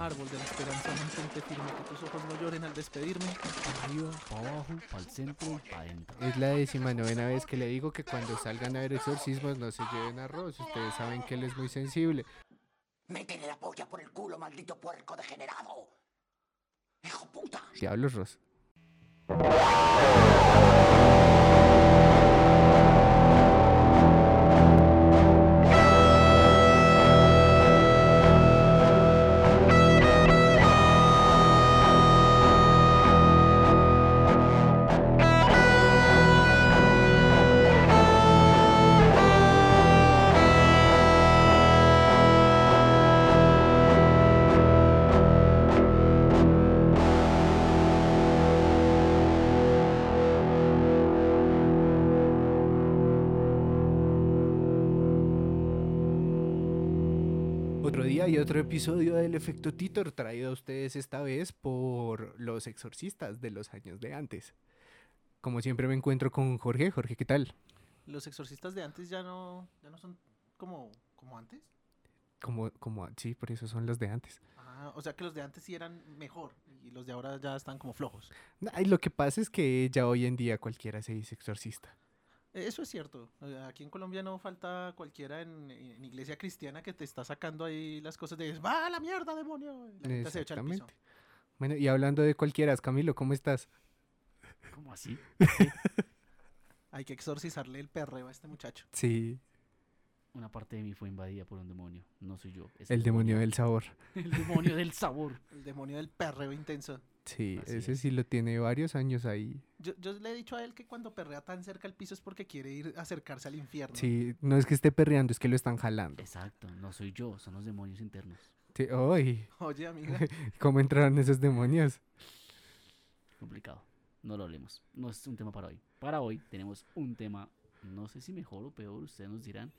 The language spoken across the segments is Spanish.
Árbol de la esperanza, mantente firme, que tus ojos no lloren al despedirme. Arriba, para abajo, para el centro y para adentro. Es la décima novena vez que le digo que cuando salgan a ver exorcismos no se lleven arroz. Ustedes saben que él es muy sensible. Métele la polla por el culo, maldito puerco degenerado. Hijo puta. Diablos, Ros. Otro día y otro episodio del efecto Titor traído a ustedes esta vez por los exorcistas de los años de antes. Como siempre me encuentro con Jorge. Jorge, ¿qué tal? Los exorcistas de antes ya no, ya no son como, como antes. Como, como, sí, por eso son los de antes. Ah, o sea que los de antes sí eran mejor y los de ahora ya están como flojos. Ay, lo que pasa es que ya hoy en día cualquiera se dice exorcista. Eso es cierto. Eh, Aquí en Colombia no falta cualquiera en, en iglesia cristiana que te está sacando ahí las cosas de ¡Va a la mierda, demonio! Y La gente se echa al piso. Exactamente. Bueno, y hablando de cualquiera, Camilo, ¿cómo estás? ¿Cómo así? Hay que exorcizarle el perreo a este muchacho. Sí, Una parte de mí fue invadida por un demonio. No soy yo. es el demonio del sabor. El demonio del sabor. El demonio del perreo intenso. Sí, Así ese es. sí lo tiene varios años ahí. Yo, yo le he dicho a él que cuando perrea tan cerca al piso es porque quiere ir a acercarse al infierno. Sí, no es que esté perreando, es que lo están jalando. Exacto, no soy yo, son los demonios internos. Sí, ¡Ay! Oye, amiga, ¿Cómo entraron esos demonios? Complicado. No lo hablemos. No es un tema para hoy. Para hoy tenemos un tema, no sé si mejor o peor, ustedes nos dirán.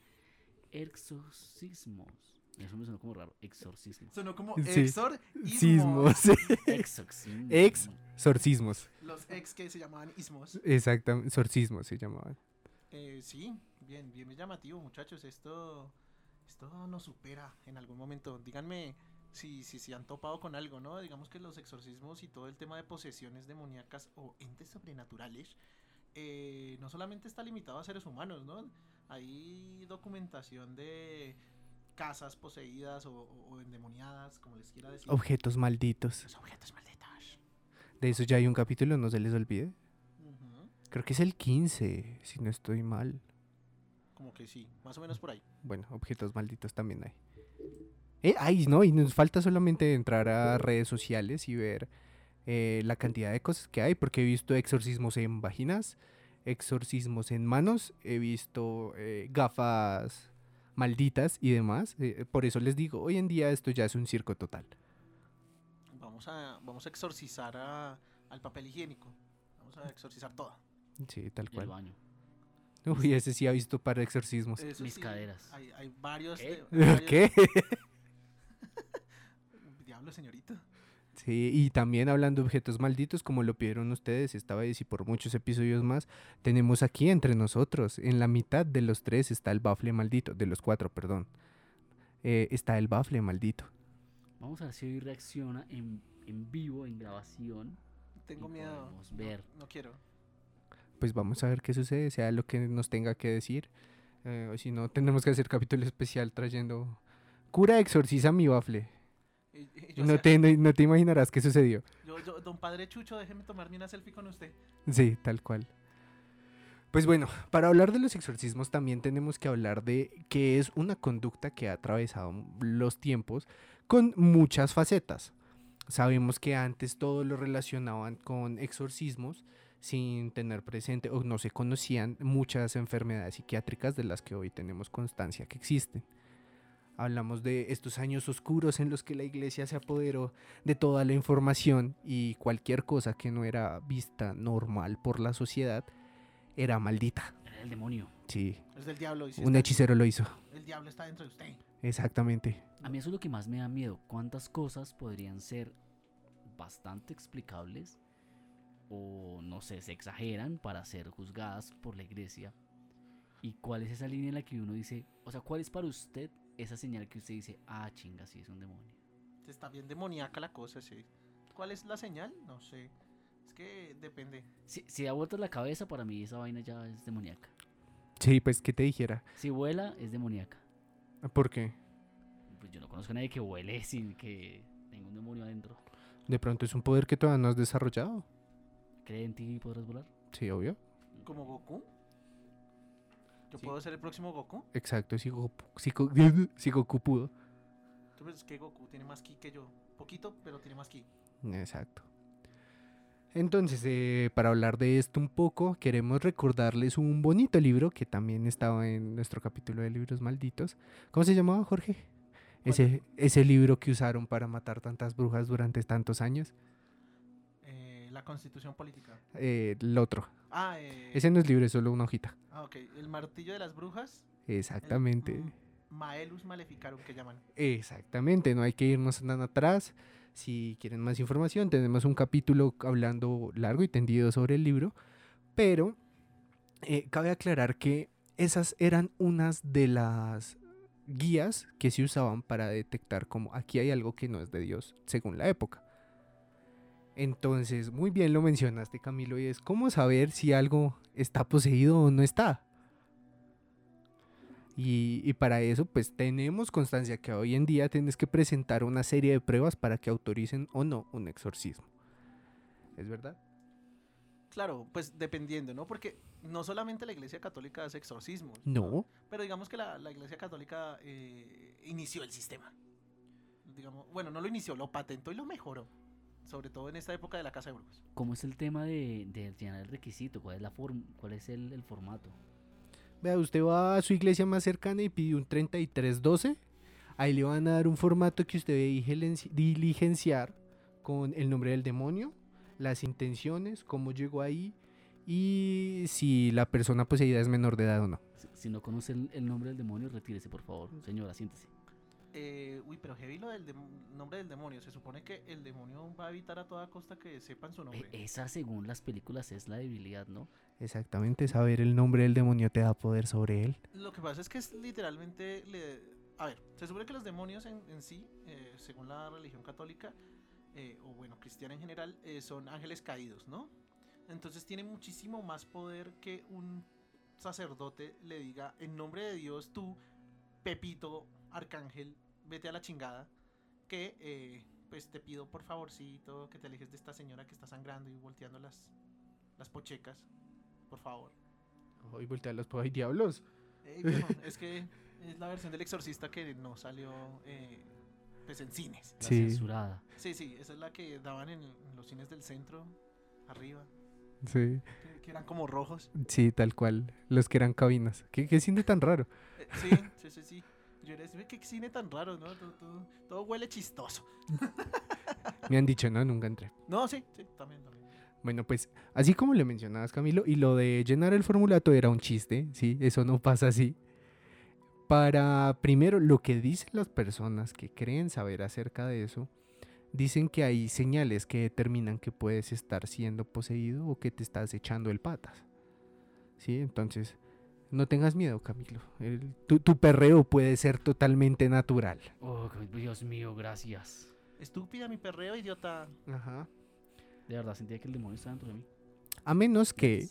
Exorcismos. Eso me sonó como raro. Exorcismos. sonó como Sí. exorcismos. Exorcismos. Los ex que se llamaban ismos. Exactamente, exorcismos se llamaban. Eh, sí, bien, bien llamativo, muchachos. Esto, esto nos supera en algún momento. Díganme si, si, si han topado con algo, ¿no? Digamos que los exorcismos y todo el tema de posesiones demoníacas o entes sobrenaturales eh, no solamente está limitado a seres humanos, ¿no? Hay documentación de casas poseídas o, o- o endemoniadas, como les quiera decir. Objetos malditos. Los objetos malditos. De eso ya hay un capítulo, no se les olvide. Creo que es el 15, si no estoy mal. Como que sí, más o menos por ahí. Bueno, objetos malditos también hay. Eh, ay, no, y nos falta solamente entrar a redes sociales y ver eh, la cantidad de cosas que hay, porque he visto exorcismos en vaginas, exorcismos en manos, he visto eh, gafas malditas y demás. eh, por eso les digo, hoy en día esto ya es un circo total. Vamos a, vamos a exorcizar a- al papel higiénico. Vamos a exorcizar todo. Sí, tal Y el cual. baño. Uy, ese sí ha visto para exorcismos. Eso Mis sí, caderas. Hay, hay varios. ¿Qué? de- varios- ¿Qué? Diablo, señorita. Sí, y también hablando de objetos malditos, como lo pidieron ustedes esta vez y por muchos episodios más, tenemos aquí entre nosotros, en la mitad de los tres está el bafle maldito, de los cuatro, perdón. Eh, está el bafle maldito. Vamos a ver si hoy reacciona en, en vivo, en grabación. Tengo miedo. No- ver. No, quiero. Pues vamos a ver qué sucede, sea lo que nos tenga que decir. Eh, o si no, tendremos que hacer capítulo especial trayendo... Cura exorciza mi bafle. Y- y Y yo, no sea, te, no, no te imaginarás qué sucedió. yo- yo- don Padre Chucho, déjeme tomarme una selfie con usted. Sí, tal cual. Pues bueno, para hablar de los exorcismos también tenemos que hablar de que es una conducta que ha atravesado los tiempos con muchas facetas. Sabemos que antes todo lo relacionaban con exorcismos sin tener presente o no se conocían muchas enfermedades psiquiátricas de las que hoy tenemos constancia que existen. Hablamos de estos años oscuros en los que la iglesia se apoderó de toda la información y cualquier cosa que no era vista normal por la sociedad era maldita. Era el demonio. Sí, Es del diablo. Y si un está- hechicero lo hizo. El diablo está dentro de usted. Exactamente. A mí eso es lo que más me da miedo. ¿Cuántas cosas podrían ser bastante explicables o no sé, se exageran para ser juzgadas por la iglesia? ¿Y cuál es esa línea en la que uno dice, o sea, cuál es para usted esa señal que usted dice, ah, chinga, sí es un demonio? Está bien demoníaca la cosa, sí. ¿Cuál es la señal? No sé. Es que depende. Si, si da vueltas la cabeza, para mí esa vaina ya es demoníaca. Sí, pues, ¿qué te dijera? Si vuela, es demoníaca. ¿Por qué? Pues yo no conozco a nadie que vuele sin que tenga un demonio adentro. De pronto es un poder que todavía no has desarrollado. ¿Cree en ti y podrás volar? Sí, obvio. ¿Como Goku? ¿Yo Sí. puedo ser el próximo Goku? Exacto, si Goku, si si Goku pudo. Tú ves que Goku tiene más ki que yo. Poquito, pero tiene más ki. Exacto. Entonces, eh, para hablar de esto un poco, queremos recordarles un bonito libro que también estaba en nuestro capítulo de libros malditos. ¿Cómo se llamaba, Jorge? Ese, ese libro que usaron para matar tantas brujas durante tantos años. La constitución política. Eh, el otro. Ah, eh, Ese no es libro, es solo una hojita. ah, ok. El martillo de las brujas. Exactamente. el, Maelus Maleficarum que llaman. Exactamente, no hay que irnos tan atrás. Si quieren más información, tenemos un capítulo hablando largo y tendido sobre el libro, pero eh, cabe aclarar que esas eran unas de las guías que se usaban para detectar como aquí hay algo que no es de Dios, según la época. Entonces, muy bien lo mencionaste, Camilo, y es cómo saber si algo está poseído o no está. Y, y para eso, pues tenemos constancia que hoy en día tienes que presentar una serie de pruebas para que autoricen o no un exorcismo. ¿Es verdad? Claro, pues dependiendo, ¿no? Porque no solamente la Iglesia Católica hace exorcismos. No. Pero digamos que la, la Iglesia Católica eh, inició el sistema. Digamos, bueno, no lo inició, lo patentó y lo mejoró. Sobre todo en esta época de la Casa de Brujos. ¿Cómo es el tema de, de llenar el requisito? ¿Cuál es, la form cuál es el, el formato? Vea, usted va a su iglesia más cercana y pide un 3312. Ahí le van a dar un formato que usted debe diligenciar con el nombre del demonio, las intenciones, cómo llegó ahí y si la persona poseída es menor de edad o no. Si, si no conoce el, el nombre del demonio, retírese, por favor. Señora, siéntese. Eh, uy, pero heavy lo del nombre del demonio. Se supone que el demonio va a evitar a toda costa que sepan su E- nombre. esa, según las películas, es la debilidad, ¿no? Exactamente, saber el nombre del demonio te da poder sobre él. Lo que pasa es que es literalmente... le- A ver, se supone que los demonios en, en sí, eh, según la religión católica, eh, o bueno, cristiana en general, eh, son ángeles caídos, ¿no? Entonces tiene muchísimo más poder que un sacerdote le diga, en nombre de Dios, tú, Pepito, arcángel, vete a la chingada, que eh, pues te pido por favorcito que te alejes de esta señora que está sangrando y volteando las, las pochecas, por favor. Hoy voltea los hay diablos. Eh, bueno, es que es la versión del exorcista que no salió eh, pues en cines. La Sí. censurada. Sí, sí, esa es la que daban en, en los cines del centro, arriba, Sí, que, que eran como rojos. sí, tal cual. Los que eran cabinas. ¿Qué, qué cine tan raro? Eh, sí, sí, sí, sí. Yo era, "Ve qué cine tan raro, ¿no? Todo, todo- todo huele chistoso. Me han dicho, no, nunca entré. No, sí, sí, también, también. Bueno, pues así como le mencionabas, Camilo, y lo de llenar el formulato era un chiste, ¿sí? Eso no pasa así. Para, primero, lo que dicen las personas que creen saber acerca de eso, dicen que hay señales que determinan que puedes estar siendo poseído o que te estás echando el patas. ¿Sí? Entonces, no tengas miedo, Camilo. El- tu, tu perreo puede ser totalmente natural. Oh, Dios mío, gracias. Estúpida mi perreo, idiota. Ajá. De verdad, sentía que el demonio estaba dentro de mí. A menos que,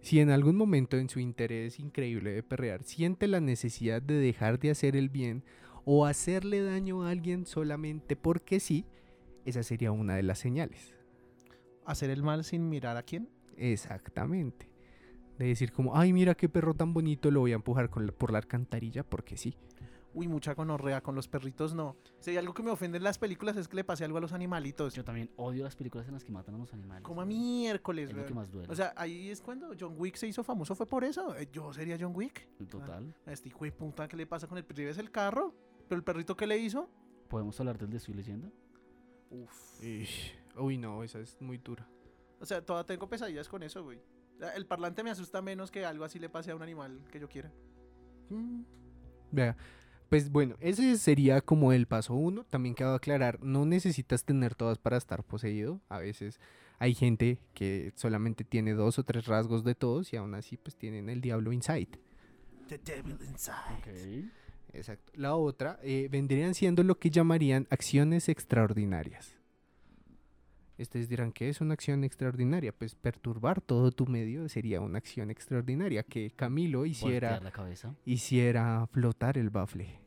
si en algún momento en su interés increíble de perrear siente la necesidad de dejar de hacer el bien o hacerle daño a alguien solamente porque sí, esa sería una de las señales. ¿Hacer el mal sin mirar a quién? Exactamente. De decir como, ay, mira qué perro tan bonito, lo voy a empujar con la- por la alcantarilla porque sí. Uy, mucha gonorrea con los perritos, no. Si hay algo que me ofende en las películas es que le pase algo a los animalitos. Yo también odio las películas en las que matan a los animales. Como a miércoles, Es lo que más duele. O sea, ahí es cuando John Wick se hizo famoso, fue por eso. Eh, Yo sería John Wick. Total. A este hijo de puta, ¿qué le pasa con el perrito? Es el carro. Pero el perrito, ¿qué le hizo? ¿Podemos hablar del de su leyenda? Uf. Uy, no, esa es muy dura. O sea, todavía tengo pesadillas con eso, güey. El parlante me asusta menos que algo así le pase a un animal que yo quiera. Mm. Vea, pues bueno, ese sería como el paso uno. También cabe aclarar, no necesitas tener todas para estar poseído. A veces hay gente que solamente tiene dos o tres rasgos de todos y aún así pues tienen el diablo inside. The devil inside. Exacto. La otra eh, vendrían siendo lo que llamarían acciones extraordinarias. Ustedes dirán, ¿qué es una acción extraordinaria? Pues perturbar todo tu medio sería una acción extraordinaria. Que Camilo hiciera, Voltear la cabeza. hiciera flotar el bafle.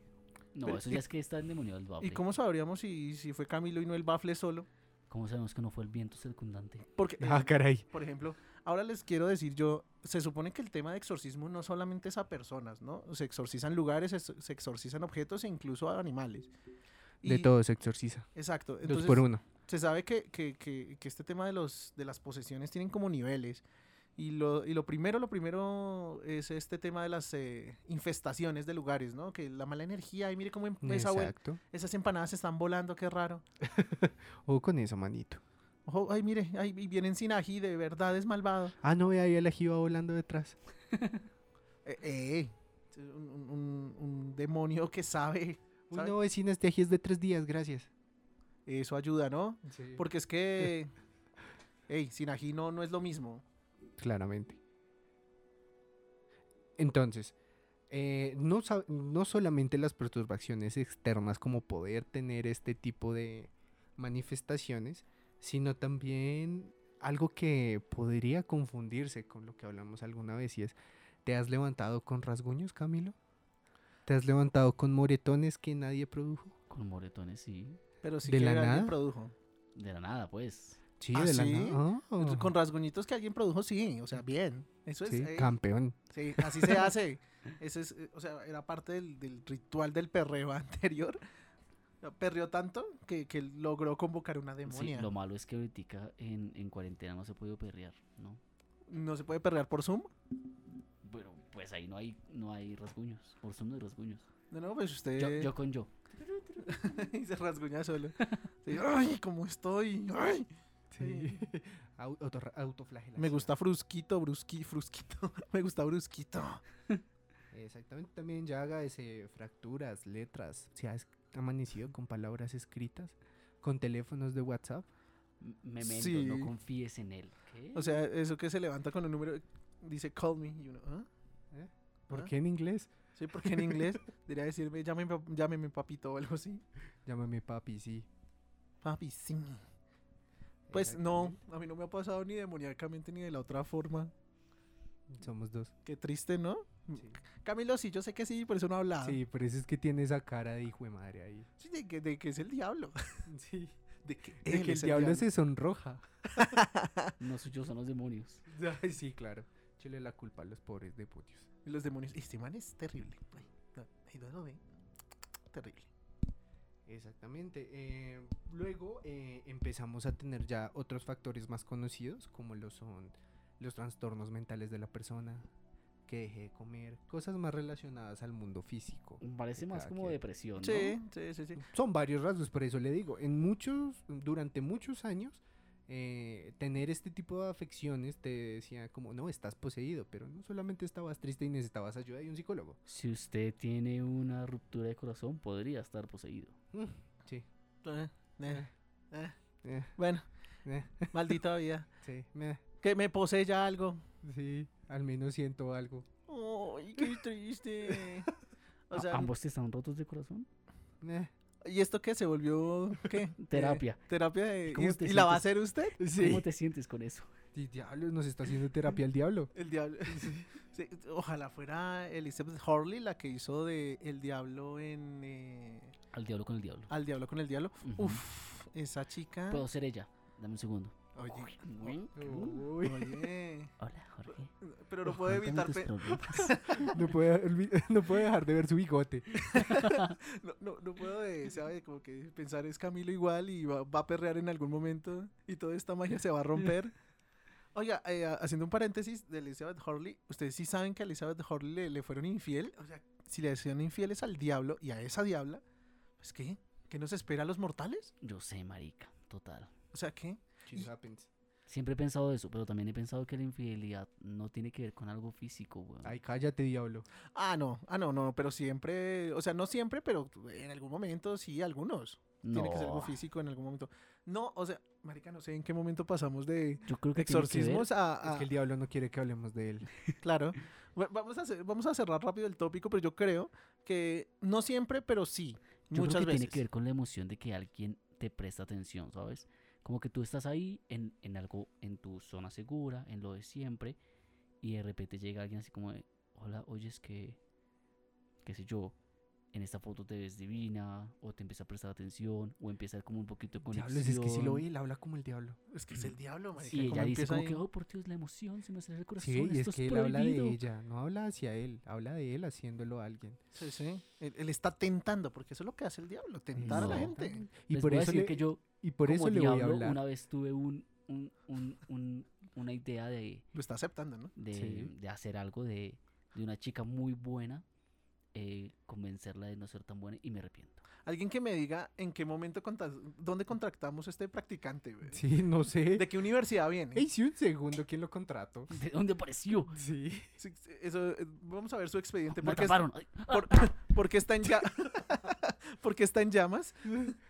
No, Pero- eso y- ya es que está endemoniado el bafle. ¿Y cómo sabríamos si, si fue Camilo y no el bafle solo? ¿Cómo sabemos que no fue el viento circundante? Porque, eh, Ah, caray. por ejemplo, ahora les quiero decir yo, se supone que el tema de exorcismo no solamente es a personas, ¿no? Se exorcizan lugares, se se exorcizan objetos e incluso a animales. De Y- todo se exorciza. Exacto. Dos Entonces, por uno. Se sabe que, que- que- que este tema de, los, de las posesiones tienen como niveles. Y lo, y lo primero, lo primero es este tema de las eh, infestaciones de lugares, ¿no? Que la mala energía, y mire cómo esa Exacto. esas empanadas están volando, qué raro. O con eso, manito. Ojo, ay, mire, y vienen sin ají, de verdad es malvado. Ah, no, ve ahí el ají va volando detrás. Eh, eh, un, un- un- demonio que sabe, Uy, ¿Sabe? no, vecina, este ají es de tres días, gracias. Eso ayuda, ¿no? Porque... Porque es que, hey, sin ají no, no es lo mismo. Claramente. Entonces, eh, no, sa- no solamente las perturbaciones externas como poder tener este tipo de manifestaciones, sino también algo que podría confundirse con lo que hablamos alguna vez y es, ¿te has levantado con rasguños, Camilo? ¿Te has levantado con moretones que nadie produjo? Con moretones, sí. Pero sí ¿De que la alguien nada? produjo. De la nada, pues. Sí, ¿Ah, de la sí? nada. Ah, Con rasguñitos que alguien produjo, sí, o sea, bien. Eso es, sí, eh, campeón. sí, así se hace. Ese es, eh, o sea, era parte del, del ritual del perreo anterior. Perreó tanto que, que logró convocar una Sí, demonia. lo malo es que ahorita en, en cuarentena no se puede perrear, ¿no? No se puede perrear por Zoom. Bueno, pues ahí no hay, no hay rasguños. Por Zoom no hay rasguños. No, no, pues usted Yo, yo con yo. y se rasguña solo. Sí, Ay, cómo estoy. Ay. Sí. Au- autorra- autoflagelación. Me gusta frusquito, brusqui, frusquito. Me gusta brusquito. Exactamente, también ya haga ese fracturas, letras, si has amanecido con palabras escritas, con teléfonos de WhatsApp. Memento, Sí. no confíes en él. ¿Qué? O sea, eso que se levanta con un número, dice call me. Y uno, ¿ah? ¿Por ¿Ah? qué en inglés? Sí, porque en inglés debería decirme, llámeme, llámeme papito o algo así. Llámame papi, sí. Papi, sí. Pues no, a mí no me ha pasado ni demoníacamente ni de la otra forma. Somos dos. Qué triste, ¿no? Sí. Camilo, sí, yo sé que sí, por eso no ha hablado. Sí, por eso es que tiene esa cara de hijo de madre ahí. Sí, de que, de que es el diablo. Sí. De que, De él que el diablo se sonroja. No suyos son los demonios. Ay, sí, claro. Chile la culpa a los pobres demonios. Y los demonios. Este man es terrible. Ay, no, ahí no lo ve. Terrible. Exactamente. eh, luego eh, empezamos a tener ya otros factores más conocidos, como lo son los trastornos mentales de la persona, que deje de comer, cosas más relacionadas al mundo físico. Parece más como quien. depresión, ¿no? Sí, sí, sí, sí. Son varios rasgos, por eso le digo, en muchos, durante muchos años, eh, tener este tipo de afecciones te decía como, no, estás poseído, pero no solamente estabas triste y necesitabas ayuda de un psicólogo. Si usted tiene una ruptura de corazón, podría estar poseído. Mm, sí, Eh, eh, eh. eh, Bueno, eh, maldita vida. sí, Que me posee ya algo. sí, al menos siento algo. Ay, qué triste. O ¿A- sea, ¿Ambos están rotos de corazón? ¿Y esto qué se volvió? ¿Qué? Terapia. Eh, terapia de. ¿Cómo ¿Y, te y la va a hacer usted? sí. ¿Cómo te sientes con eso? Di- Diablo, nos está haciendo terapia el diablo. El diablo. Sí, ojalá fuera Elizabeth Hurley la que hizo de El Diablo en. eh, Al diablo con el diablo. Al Diablo con el Diablo. Uf, esa chica. Puedo ser ella. Dame un segundo. Oye, Uy. Uy, oye. Hola, Jorge. Pero no puedo evitar. tus no puede, olvi- no puede dejar de ver su bigote. No, no, no puedo, de, ¿sabe? Como que pensar es Camilo igual y va, va a perrear en algún momento y toda esta magia se va a romper. Oiga, eh, a- haciendo un paréntesis de Elizabeth Hurley, ¿ustedes sí saben que a Elizabeth Hurley le, le fueron infiel? O sea, si le hacían infieles al diablo y a esa diabla, pues ¿qué? ¿Qué nos espera a los mortales? Yo sé, marica. Total. O sea, ¿qué? Shit happens. Siempre he pensado eso, pero también he pensado que la infidelidad no tiene que ver con algo físico, weón. Ay, cállate, diablo. Ah, no, ah, no, no, pero siempre, o sea, no siempre, pero en algún momento sí, algunos. tiene que ser algo físico en algún momento. No, o sea, marica, no sé en qué momento pasamos de Yo creo que tiene que ver- exorcismos a, Es a- que el diablo no quiere que hablemos de él. Claro. Vamos a, hacer- vamos a cerrar rápido el tópico, pero yo creo que no siempre, pero sí. Yo muchas creo que veces. tiene que ver con la emoción de que alguien te presta atención, ¿sabes? Como que tú estás ahí en, en algo, en tu zona segura, en lo de siempre, y de repente llega alguien así como de, hola, oyes que, qué sé yo, en esta foto te ves divina, o te empieza a prestar atención, o empieza como un poquito conexión. Diablos, es que si lo ve, él habla como el diablo. Es que es el diablo, marica. Y ella dice empieza como que, ahí. oh, por Dios, la emoción, se me acelera el corazón, Sí, y esto es que él habla prohibido". de ella, no habla hacia él, habla de él haciéndolo a alguien. Sí, sí. Él, él está tentando, porque eso es lo que hace el diablo, tentar a la gente. Y Les por eso, le, que yo, y por como eso le voy a diablo, hablar. una vez tuve un, un- un- un- una idea de Lo está aceptando, ¿no? de, Sí. de hacer algo de, de una chica muy buena, eh, convencerla de no ser tan buena y me arrepiento. Alguien que me diga en qué momento, dónde contractamos este practicante, güey. Sí, no sé. ¿De qué universidad viene? Ey, sí, un segundo, ¿quién lo contrató? ¿De dónde apareció? Sí. Eso, eh, vamos a ver su expediente. Me ¿Por qué, es- por- por qué está en ya- ¿Por qué está en llamas?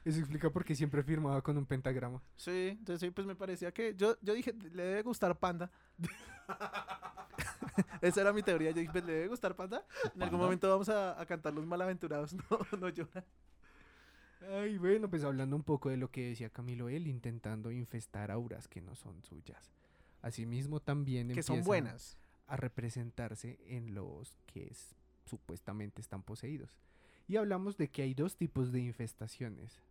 Eso explica por qué siempre firmaba con un pentagrama. Sí, entonces sí, pues me parecía que yo, yo dije, le debe gustar Panda. Esa era mi teoría. Yo dije, pues, le debe gustar Panda. En algún momento vamos a, a cantar los malaventurados. No, no lloran. Ay, bueno, pues hablando un poco de lo que decía Camilo, él intentando infestar auras que no son suyas. Asimismo, también Que son buenas. a representarse en los que es- supuestamente están poseídos. Y hablamos de que hay dos tipos de infestaciones,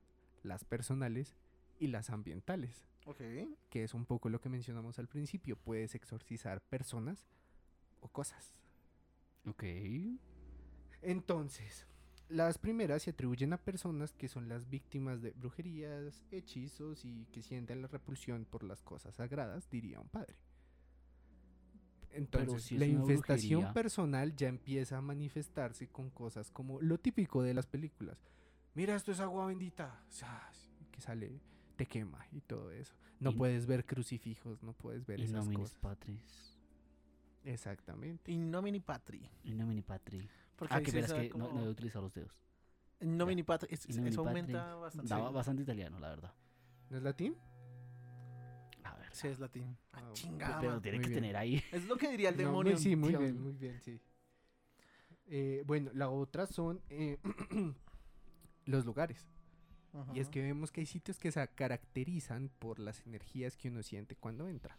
las personales y las ambientales, Ok. que es un poco lo que mencionamos al principio. Puedes exorcizar personas o cosas. Ok. Entonces, las primeras se atribuyen a personas que son las víctimas de brujerías, hechizos y que sienten la repulsión por las cosas sagradas, diría un padre. Entonces, si la infestación brujería- personal ya empieza a manifestarse con cosas como lo típico de las películas. Mira, esto es agua bendita. Que sale, te quema y todo eso. No Y- puedes ver crucifijos, no puedes ver esas cosas. patris. Exactamente. In nomini patri. In nomini patri. Porque Ah, que verás que no, no a utilizar los dedos. In nomini patri. es- In nomini eso patri. aumenta bastante. Daba Sí. bastante italiano, la verdad. ¿No es latín? A ver. Sí, es latín. Ah, Ah, chingada. pero tiene muy que bien. tener ahí. Es lo que diría el No, muy- demonio. sí, muy Dios. bien, muy bien, sí. Eh, bueno, la otra son eh, los lugares. Y es que vemos que hay sitios que se caracterizan por las energías que uno siente cuando entra.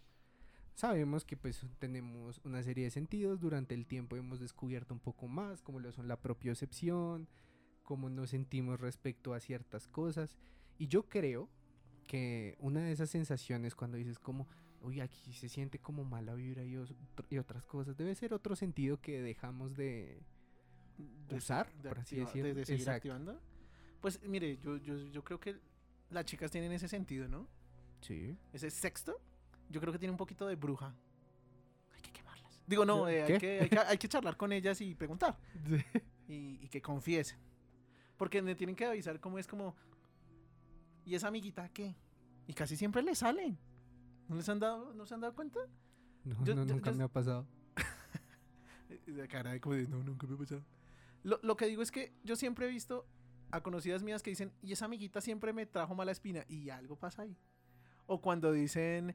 Sabemos que pues tenemos una serie de sentidos, durante el tiempo hemos descubierto un poco más, como lo son la propiocepción, cómo nos sentimos respecto a ciertas cosas. Y yo creo que una de esas sensaciones cuando dices como, uy, aquí se siente como mala vibra y, y otras cosas, debe ser otro sentido que dejamos de... de- usar, de por así decirlo. De, de seguir Exacto. activando. Pues mire, yo, yo, yo creo que las chicas tienen ese sentido, ¿no? Sí. Ese sexto, yo creo que tiene un poquito de bruja. Hay que quemarlas. Digo, no, eh, hay, que, hay, que, hay que charlar con ellas y preguntar. Y, y que confiesen. Porque me tienen que avisar cómo es como... ¿Y esa amiguita qué? Y casi siempre le salen. ¿No les han dado, no se han dado cuenta? No, Yo- no, yo- nunca yo- me ha pasado. La cara de como de, no, nunca me ha pasado. Lo, lo que digo es que yo siempre he visto a conocidas mías que dicen, y esa amiguita siempre me trajo mala espina, y algo pasa ahí. O cuando dicen,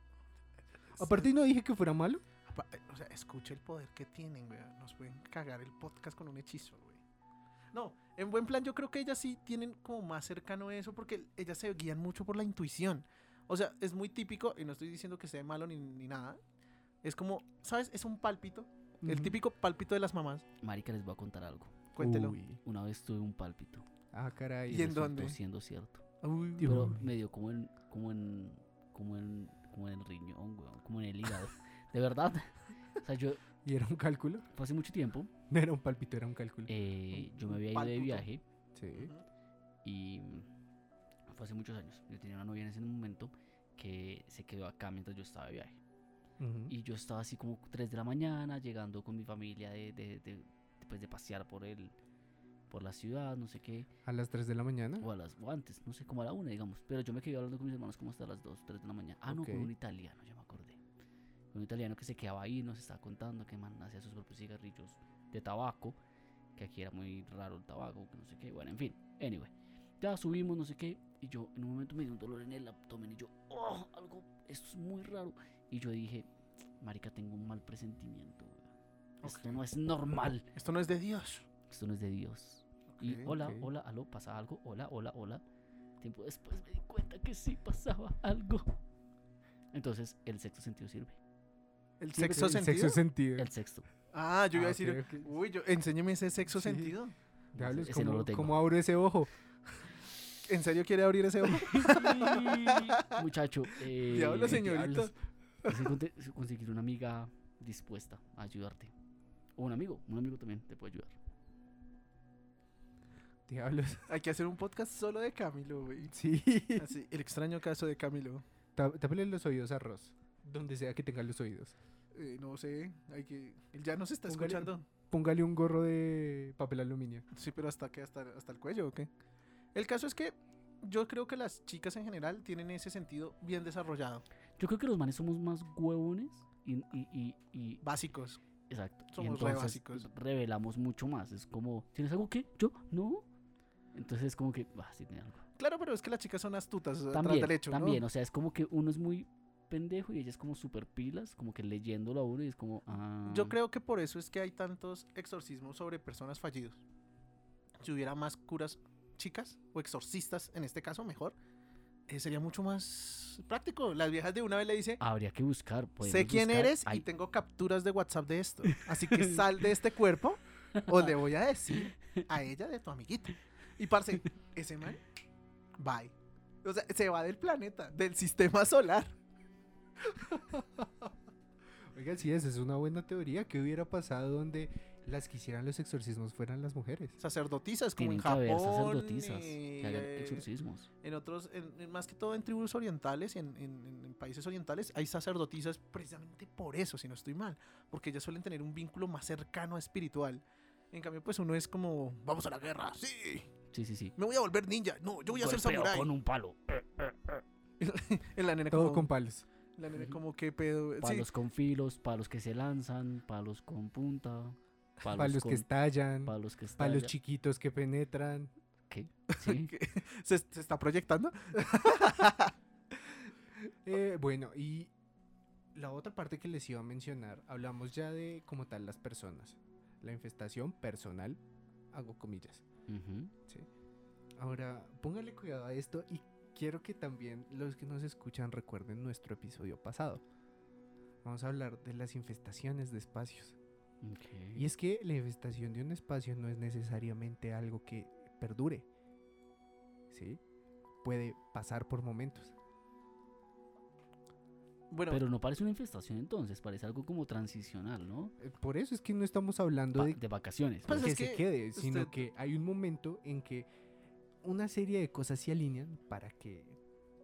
Aparte no dije que fuera malo. Eh, O sea, escucha el poder que tienen, güey. Nos pueden cagar el podcast con un hechizo, güey. No, en buen plan yo creo que ellas sí tienen como más cercano eso porque ellas se guían mucho por la intuición. O sea, es muy típico, y no estoy diciendo que sea malo ni, ni nada. Es como, ¿sabes? Es un pálpito. El típico pálpito de las mamás. Marica, les voy a contar algo. Cuéntelo. Uy. Una vez tuve un pálpito. Ah, caray. ¿Y en resultó dónde? siendo cierto. Uy, Pero Uy. me dio como en, como en, como en, como en el riñón, weón, como en el hígado. De verdad. O sea, yo, ¿Y era un cálculo? fue hace mucho tiempo, No era un palpito, era un cálculo. eh, yo me había ido de viaje sí. Y fue hace muchos años. Yo tenía una novia en ese momento que se quedó acá mientras yo estaba de viaje. Ujú. Y yo estaba así como 3 de la mañana, llegando con mi familia de, de, de, pues, de pasear por el, por la ciudad, no sé qué, A las 3 de la mañana. o, a las, o antes, no sé, como a la una, digamos. Pero yo me quedé hablando con mis hermanos como hasta las 2, 3 de la mañana. Ah, no, con un italiano, ya me acordé. Con un italiano que se quedaba ahí, nos estaba contando que man hacía sus propios cigarrillos de tabaco, que aquí era muy raro el tabaco, que no sé qué, bueno, en fin, anyway. Ya subimos, no sé qué, y yo en un momento me dio un dolor en el abdomen y yo, oh, algo, esto es muy raro. Y yo dije, marica, tengo un mal presentimiento. Esto no es normal, Esto no es de Dios. esto no es de Dios. Y Ok, hola, ok. hola, aló, pasa algo, hola, hola, hola. Tiempo después me di cuenta que sí pasaba algo. Entonces, el sexto sentido sirve. ¿El Sí, sexo el sentido? Sexo sentido. El sexto. Ah, yo iba Ah, a decir, ok, ok. uy, yo, enséñeme ese sexo Sí. sentido. Diablos, ese no ¿cómo, lo tengo. cómo abro ese ojo? ¿En serio quiere abrir ese ojo? Muchacho. Eh, Diablo, señorito. diablos. Conseguir una amiga dispuesta a ayudarte. O un amigo, un amigo también te puede ayudar. Diablos. Hay que hacer un podcast solo de Camilo, güey. Sí. Así, el extraño caso de Camilo. Tá- Tápale los oídos a Ross. Donde sea que tenga los oídos. Eh, no sé, hay que... Él ya nos está Póngale- escuchando. Póngale un gorro de papel aluminio. Sí, pero hasta que hasta, hasta el cuello, ¿o qué? El caso es que yo creo que las chicas en general tienen ese sentido bien desarrollado. Yo creo que los manes somos más huevones y, y, y, y- Básicos. exacto. y Somos re entonces básicos. revelamos mucho más. Es como, ¿tienes algo que? ¿Yo? ¿No? Entonces es como que, ah, sí tiene algo. Claro, pero es que las chicas son astutas atrás También, del hecho, ¿no? también, o sea, es como que uno es muy pendejo y ella es como super pilas, como que leyéndolo a uno y es como, ah, Yo creo que por eso es que hay tantos exorcismos sobre personas fallidos. Si hubiera más curas chicas o exorcistas, en este caso mejor, eh, sería mucho más práctico. Las viejas de una vez le dice, habría que buscar. sé quién buscar, eres hay- y tengo capturas de WhatsApp de esto. Así que sal de este cuerpo o le voy a decir a ella de tu amiguita. Y parce, ese man, bye. O sea, se va del planeta, del sistema solar. Oigan, sí, esa es una buena teoría. ¿Qué hubiera pasado donde las que hicieran los exorcismos fueran las mujeres? Sacerdotisas, como Tienen en que haber Japón. sacerdotisas eh, que hagan exorcismos. En otros, en- en más que todo en tribus orientales, en, en- en- en países orientales, hay sacerdotisas precisamente por eso, si no estoy mal, porque ellas suelen tener un vínculo más cercano espiritual. En cambio, pues uno es como, vamos a la guerra, sí, Sí, sí, sí. me voy a volver ninja, no, yo voy a ser samurái. con un palo. En la nena Todo como, con palos. la nena como, qué pedo, sí, Palos con filos, palos que se lanzan, palos con punta, palos, Palos con, que estallan. palos que Palos chiquitos que penetran. ¿Qué? Sí. ¿Se, se está proyectando. Eh, bueno, y la otra parte que les iba a mencionar, hablamos ya de como tal las personas. La infestación personal, hago comillas. Ujú. Ahora, póngale cuidado a esto y quiero que también los que nos escuchan recuerden nuestro episodio pasado. Vamos a hablar de las infestaciones de espacios. Y es que la infestación de un espacio no es necesariamente algo que perdure. ¿Sí? Puede pasar por momentos. Bueno, Pero no parece una infestación entonces, parece algo como transicional, ¿no? Eh, Por eso es que no estamos hablando Pa- de de vacaciones. Pues que es se que quede, sino que hay un momento en que una serie de cosas se alinean para que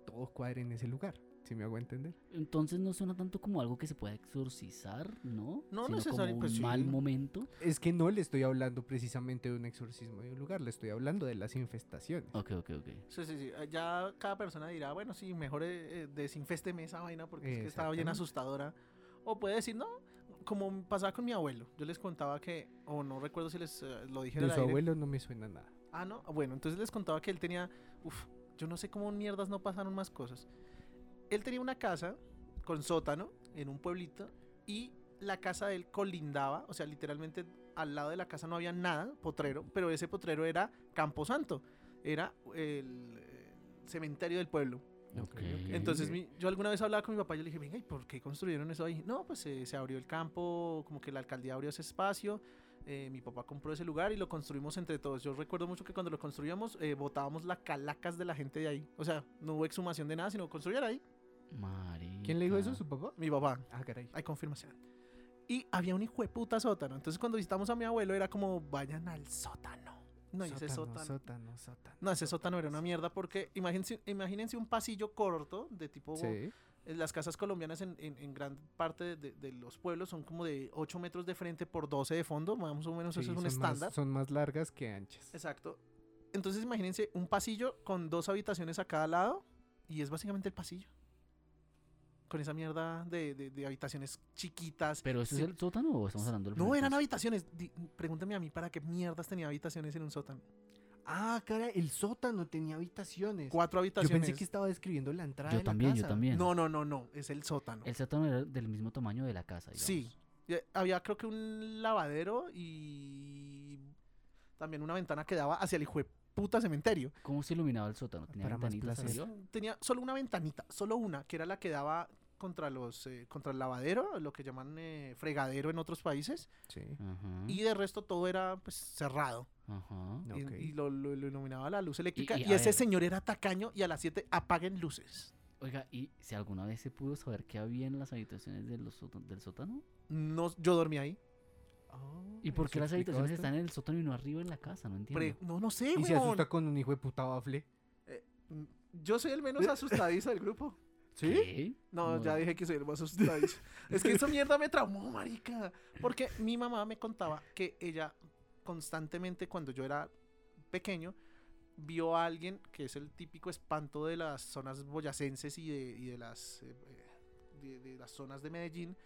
todo cuadre en ese lugar. Si me hago entender? Entonces no suena tanto como algo que se pueda exorcizar, ¿no? No Sino necesari- como un pues sí. mal momento. Es que no le estoy hablando precisamente de un exorcismo de un lugar, le estoy hablando de las infestaciones. Ok, ok, ok. Sí, sí, sí. Ya cada persona dirá, bueno, sí, mejor eh, eh, desinfésteme esa vaina porque es que estaba bien asustadora. O puede decir, no, como pasaba con mi abuelo. Yo les contaba que, o no recuerdo si les eh, lo dije en De su aire. abuelo no me suena nada. Ah, no, bueno, entonces les contaba que él tenía, uf, yo no sé cómo mierdas no pasaron más cosas. Él tenía una casa con sótano en un pueblito y la casa de él colindaba, o sea, literalmente al lado de la casa no había nada, potrero, pero ese potrero era Camposanto, era el eh, cementerio del pueblo. Ok. Entonces mi- yo alguna vez hablaba con mi papá y yo le dije, venga, ¿y por qué construyeron eso ahí? No, pues eh, se abrió el campo, como que la alcaldía abrió ese espacio, eh, mi papá compró ese lugar y lo construimos entre todos. Yo recuerdo mucho que cuando lo construíamos, eh, botábamos las calacas de la gente de ahí. O sea, no hubo exhumación de nada, sino construir ahí. Marica. ¿Quién le dijo eso? ¿Su papá? Mi papá, Ah, caray. hay confirmación. Y había un hijo de puta sótano. Entonces cuando visitamos a mi abuelo era como, vayan al sótano. No, y ese sótano. sótano, sótano. No, ese sótano era una mierda porque imagínense, imagínense un pasillo corto de tipo... Sí. eh, Las casas colombianas en, en- en gran parte de, los pueblos son como de 8 metros de frente por 12 de fondo, más o menos sí, eso es un más- estándar. son más largas que anchas. Exacto. Entonces imagínense un pasillo con dos habitaciones a cada lado y es básicamente el pasillo. Con esa mierda de, de- de habitaciones chiquitas. ¿Pero eso Sí. es el sótano o estamos hablando del No, eran piso? habitaciones. Di- pregúntame a mí para qué mierdas tenía habitaciones en un sótano. Ah, cara, el sótano tenía habitaciones. Cuatro Yo habitaciones. pensé que estaba describiendo la entrada Yo de también, la yo casa. también. No, no, no, no. Es el sótano. El sótano era del mismo tamaño de la casa, digamos. Sí. Ya- Había creo que un lavadero y también una ventana que daba hacia el hijo puta cementerio. ¿Cómo se iluminaba el sótano? ¿Tenía Para ventanitas? Tenía solo una ventanita, solo una, que era la que daba contra los eh, contra el lavadero, lo que llaman eh, fregadero en otros países, Sí. Ajá. y de resto todo era pues cerrado. Ajá. Y- Ok. Y, lo, lo- lo iluminaba la luz eléctrica. y ese ver. señor era tacaño y a las 7 apaguen luces. Oiga, ¿y si alguna vez se pudo saber qué había en las habitaciones de los sótan- del sótano? No, yo dormí ahí. Oh, ¿Y por qué las habitaciones están en el sótano y no arriba en la casa? No entiendo. Pre- no, no sé, Y se asusta con un hijo de puta bafle. Mm, Yo soy el menos asustadizo del grupo. ¿Qué? No, ya dije que soy el más asustadizo. es que esa mierda me traumó, marica. Porque mi mamá me contaba que ella constantemente cuando yo era pequeño vio a alguien que es el típico espanto de las zonas boyacenses y de, y de las eh, eh, de, de las zonas de Medellín,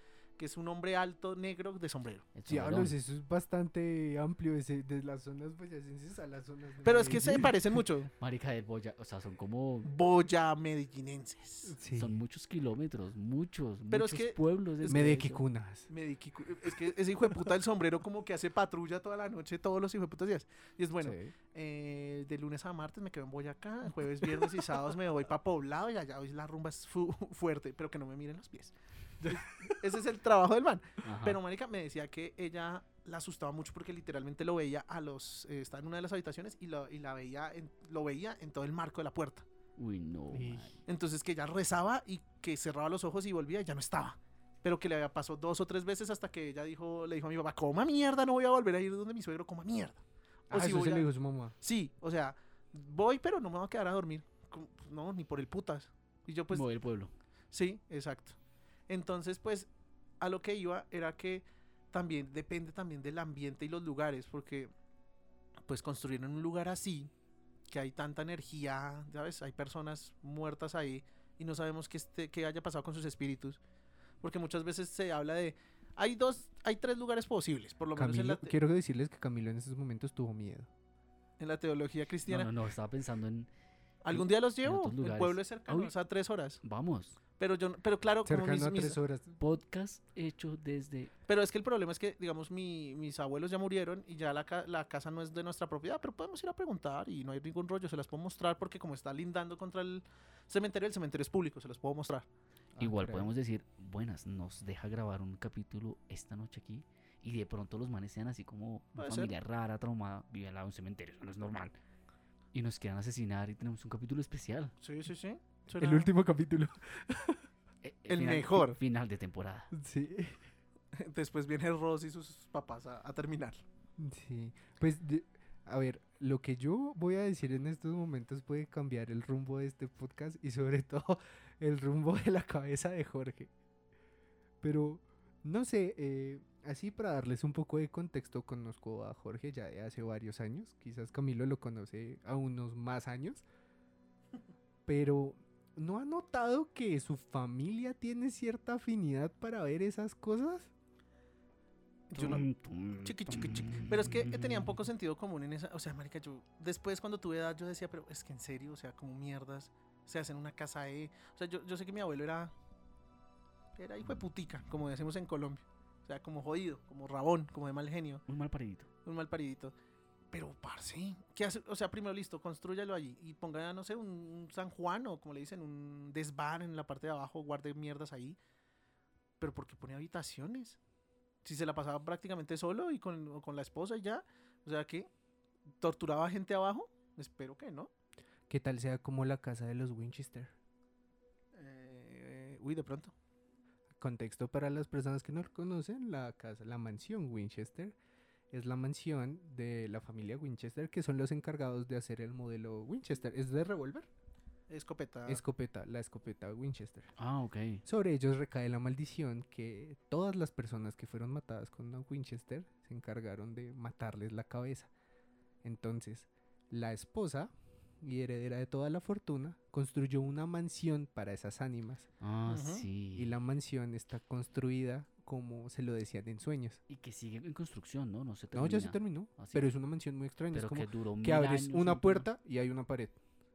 que es un hombre alto, negro, de sombrero. El Diablos, eso es bastante amplio, ese, de las zonas boyacenses a las zonas Pero es que se parecen mucho. Marica de Boya, o sea, son como... Boya medellinenses. Sí. Son muchos kilómetros, muchos, Pero es muchos que- pueblos. de es-. Medequicunas. Mediquicu- Es que ese hijo de puta del sombrero como que hace patrulla toda la noche, todos los hijos de putas días. Y es bueno, Sí. eh, de lunes a martes me quedo en Boyacá, jueves, viernes y sábados me voy para Poblado y allá hoy la rumba es fu- fuerte, pero que no me miren los pies. Ese es el trabajo del man. Ajá. Pero Mónica me decía que ella la asustaba mucho porque literalmente lo veía a los... eh, estaba en una de las habitaciones y, lo, y la veía en, lo veía en todo el marco de la puerta. Uy, no. Entonces que ella rezaba y que cerraba los ojos y volvía y ya no estaba. Pero que le había pasado dos o tres veces hasta que ella dijo, le dijo a mi papá, coma mierda, no voy a volver a ir donde mi suegro, coma mierda. O Ah, si eso voy se a- lo dijo su mamá. Sí, o sea, voy pero no me voy a quedar a dormir. No, ni por el putas. Y yo pues, Mover el pueblo. sí, exacto. Entonces pues, a lo que iba era que también depende también del ambiente y los lugares, porque pues construir en un lugar así, que hay tanta energía, ¿sabes? Hay personas muertas ahí y no sabemos qué, esté- qué haya pasado con sus espíritus. Porque muchas veces se habla de... Hay dos, hay tres lugares posibles, por lo menos en Camilo, la, te- quiero decirles que Camilo en esos momentos tuvo miedo. en la teología No, cristiana. no, no, estaba pensando en... Algún día los llevo. El pueblo es cercano, Uy. o sea, tres horas. Vamos, Pero yo, pero claro, como mis- a mis- tres horas. podcast hecho desde... pero es que el problema es que, digamos, mi- mis abuelos ya murieron y ya la, ca- la casa no es de nuestra propiedad, pero podemos ir a preguntar y no hay ningún rollo, se las puedo mostrar porque como está lindando contra el cementerio, el cementerio es público, se los puedo mostrar. Ah, Igual podemos decir, buenas, nos deja grabar un capítulo esta noche aquí y de pronto los manes sean así como una Puede ser. familia rara, traumada, vive al lado de un cementerio, eso no es normal. Y nos quieran asesinar y tenemos un capítulo especial. Sí, sí, sí. El último capítulo. Eh, El final- mejor. Final de temporada. Sí. Después viene Ross y sus papás a, a terminar. Sí. Pues, de- a ver, lo que yo voy a decir en estos momentos puede cambiar el rumbo de este podcast y sobre todo el rumbo de la cabeza de Jorge. Pero, no sé, eh, así para darles un poco de contexto, conozco a Jorge ya de hace varios años. Quizás Camilo lo conoce a unos más años. Pero, ¿no ha notado que su familia tiene cierta afinidad para ver esas cosas? Yo no- Chiqui, chiqui, chiqui. Pero es que tenían poco sentido común en esa. O sea, marica, yo. Después, cuando tuve edad, yo decía, pero es que en serio, o sea, como mierdas. Se hacen una casa E. O sea, yo, yo sé que mi abuelo era. Era hijo de putica, como decimos en Colombia. O sea, como jodido, como rabón, como de mal genio, Un mal paridito. un mal paridito. Pero, parce, ¿qué hace? O sea, primero listo, construyalo allí y ponga, no sé, un, un San Juan o como le dicen, un desván en la parte de abajo, guarde mierdas ahí. Pero ¿por qué pone habitaciones? Si se la pasaba prácticamente solo y con, con la esposa y ya. O sea, que torturaba gente abajo. Espero que no. ¿Qué tal sea como la casa de los Winchester? Eh, uy, de pronto. Contexto para las personas que no lo conocen, la casa, la mansión Winchester es la mansión de la familia Winchester, que son los encargados de hacer el modelo Winchester. ¿Es de revólver? Escopeta. Escopeta, la escopeta Winchester. Ah, ok. Sobre ellos recae la maldición que todas las personas que fueron matadas con una Winchester se encargaron de matarles la cabeza. Entonces, la esposa y heredera de toda la fortuna construyó una mansión para esas ánimas. Ah, sí. Y la mansión está construida como se lo decían en sueños. Y que sigue en construcción, ¿no? No se No, ya se termina. terminó. ¿Ah, sí? Pero es una mansión muy extraña. Pero es como que duró que abres años, una un- puerta y hay una pared.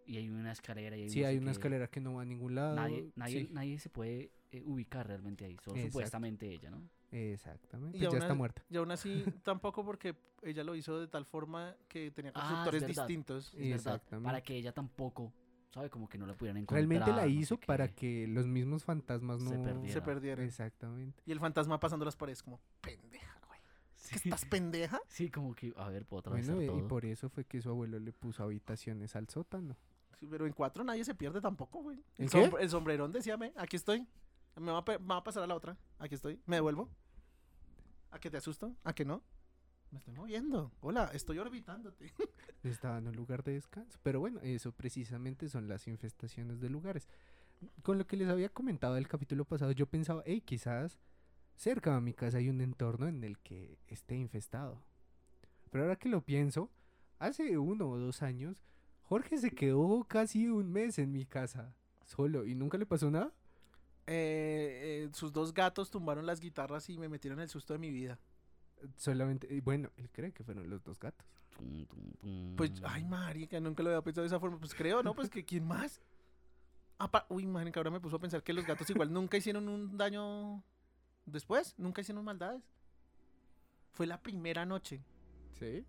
Y hay una escalera y hay Sí, no hay una qué. escalera que no va a ningún lado. Nadie, nadie, sí, nadie se puede eh, ubicar realmente ahí. Solo Exacto. supuestamente ella, ¿no? Exactamente. Y Pues ya aún está a- muerta. Y aún así, tampoco porque ella lo hizo de tal forma que tenía Ah, es constructores verdad. distintos. Es verdad. Exactamente. Para que ella tampoco, ¿sabe? Como que no la pudieran encontrar. Realmente la no hizo sé para qué. que los mismos fantasmas no Se perdiera. Se perdieron. Exactamente. Y el fantasma pasando las paredes como, pendeja, güey. ¿Qué Sí. estás pendeja? Sí, como que, a ver, puedo atravesar Bueno, y por eso fue que su abuelo le puso habitaciones al sótano. Sí, pero en cuatro nadie se pierde tampoco, güey. ¿En El, qué? sombr- el sombrerón decía, "Me, aquí estoy. Me va, a, pe- me va a pasar a la otra. Aquí estoy. Me devuelvo. ¿A que te asusto? ¿A que no? Me estoy moviendo. Hola, estoy orbitándote. Estaba en un lugar de descanso. Pero bueno, eso precisamente son las infestaciones de lugares. Con lo que les había comentado del capítulo pasado, yo pensaba, hey, quizás cerca de mi casa hay un entorno en el que esté infestado. Pero ahora que lo pienso, hace uno o dos años, Jorge se quedó casi un mes en mi casa, solo, y nunca le pasó nada. Eh, eh, sus dos gatos tumbaron las guitarras y me metieron el susto de mi vida. Solamente, bueno, él cree que fueron los dos gatos. Tum, tum, tum. Pues, ay, marica, nunca lo había pensado de esa forma. Pues creo, ¿no? Pues que ¿quién más? Apa- Uy, marica, ahora me puso a pensar que los gatos igual nunca hicieron un daño después. Nunca hicieron maldades. Fue la primera noche. ¿Sí?